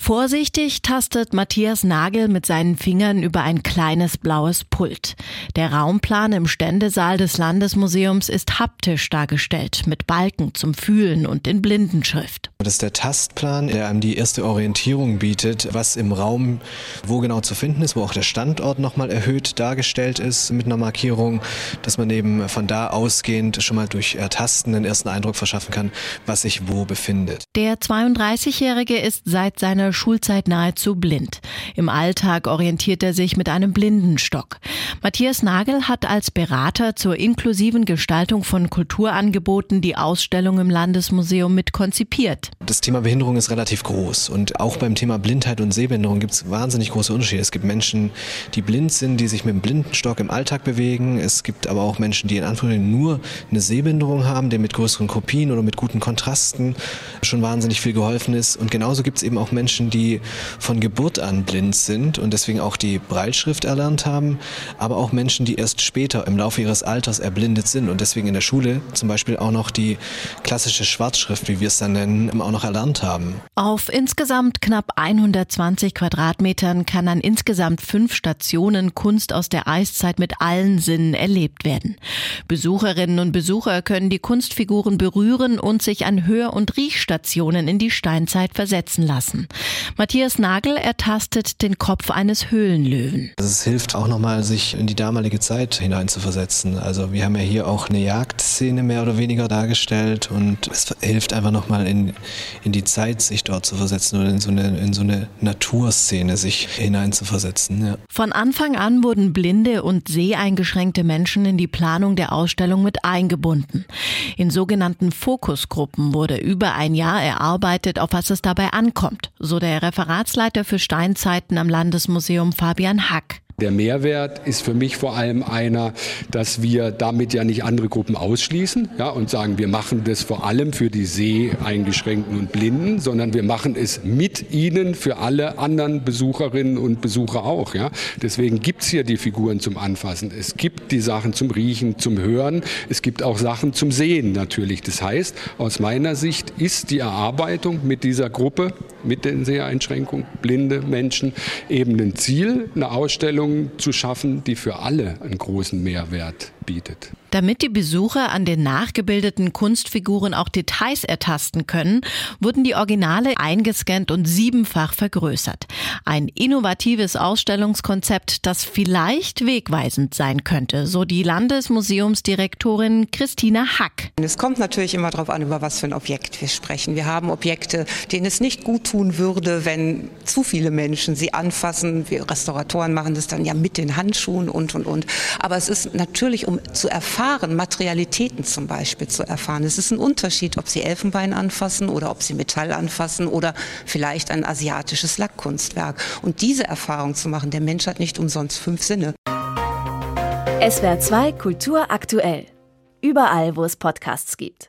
Vorsichtig tastet Matthias Nagel mit seinen Fingern über ein kleines blaues Pult. Der Raumplan im Ständesaal des Landesmuseums ist haptisch dargestellt, mit Balken zum Fühlen und in Blindenschrift. Das ist der Tastplan, der einem die erste Orientierung bietet, was im Raum wo genau zu finden ist, wo auch der Standort nochmal erhöht dargestellt ist mit einer Markierung, dass man eben von da ausgehend schon mal durch Ertasten den ersten Eindruck verschaffen kann, was sich wo befindet. Der 32-Jährige ist seit seiner seiner Schulzeit nahezu blind. Im Alltag orientiert er sich mit einem Blindenstock. Matthias Nagel hat als Berater zur inklusiven Gestaltung von Kulturangeboten die Ausstellung im Landesmuseum mit konzipiert. Das Thema Behinderung ist relativ groß und auch beim Thema Blindheit und Sehbehinderung gibt es wahnsinnig große Unterschiede. Es gibt Menschen, die blind sind, die sich mit dem Blindenstock im Alltag bewegen. Es gibt aber auch Menschen, die in Anführungszeichen nur eine Sehbehinderung haben, denen mit größeren Kopien oder mit guten Kontrasten schon wahnsinnig viel geholfen ist. Und genauso gibt es eben auch Menschen, Menschen, die von Geburt an blind sind und deswegen auch die Breitschrift erlernt haben, aber auch Menschen, die erst später im Laufe ihres Alters erblindet sind und deswegen in der Schule zum Beispiel auch noch die klassische Schwarzschrift, wie wir es dann nennen, auch noch erlernt haben. Auf insgesamt knapp 120 Quadratmetern kann an insgesamt fünf Stationen Kunst aus der Eiszeit mit allen Sinnen erlebt werden. Besucherinnen und Besucher können die Kunstfiguren berühren und sich an Hör- und Riechstationen in die Steinzeit versetzen lassen. Matthias Nagel ertastet den Kopf eines Höhlenlöwen. Es hilft auch nochmal, sich in die damalige Zeit hineinzuversetzen. Also wir haben ja hier auch eine Jagdszene mehr oder weniger dargestellt und es hilft einfach nochmal in, in die Zeit, sich dort zu versetzen oder in so eine, in so eine Naturszene sich hineinzuversetzen. Ja. Von Anfang an wurden blinde und seheingeschränkte Menschen in die Planung der Ausstellung mit eingebunden. In sogenannten Fokusgruppen wurde über ein Jahr erarbeitet, auf was es dabei ankommt, so der Referatsleiter für Steinzeiten am Landesmuseum Fabian Hack. Der Mehrwert ist für mich vor allem einer, dass wir damit ja nicht andere Gruppen ausschließen ja, und sagen, wir machen das vor allem für die Seheingeschränkten und Blinden, sondern wir machen es mit ihnen für alle anderen Besucherinnen und Besucher auch. Ja. Deswegen gibt es hier die Figuren zum Anfassen. Es gibt die Sachen zum Riechen, zum Hören. Es gibt auch Sachen zum Sehen natürlich. Das heißt, aus meiner Sicht ist die Erarbeitung mit dieser Gruppe, mit den Seheinschränkungen, blinde Menschen, eben ein Ziel, eine Ausstellung, zu schaffen, die für alle einen großen Mehrwert bietet. Damit die Besucher an den nachgebildeten Kunstfiguren auch Details ertasten können, wurden die Originale eingescannt und siebenfach vergrößert. Ein innovatives Ausstellungskonzept, das vielleicht wegweisend sein könnte, so die Landesmuseumsdirektorin Christina Hack. Es kommt natürlich immer darauf an, über was für ein Objekt wir sprechen. Wir haben Objekte, denen es nicht gut tun würde, wenn zu viele Menschen sie anfassen. Wir Restauratoren machen das dann ja mit den Handschuhen und, und, und. Aber es ist natürlich, um zu erfahren, Materialitäten zum Beispiel zu erfahren. Es ist ein Unterschied, ob Sie Elfenbein anfassen oder ob Sie Metall anfassen oder vielleicht ein asiatisches Lackkunstwerk. Und diese Erfahrung zu machen, der Mensch hat nicht umsonst fünf Sinne. SWR 2 Kultur aktuell. Überall, wo es Podcasts gibt.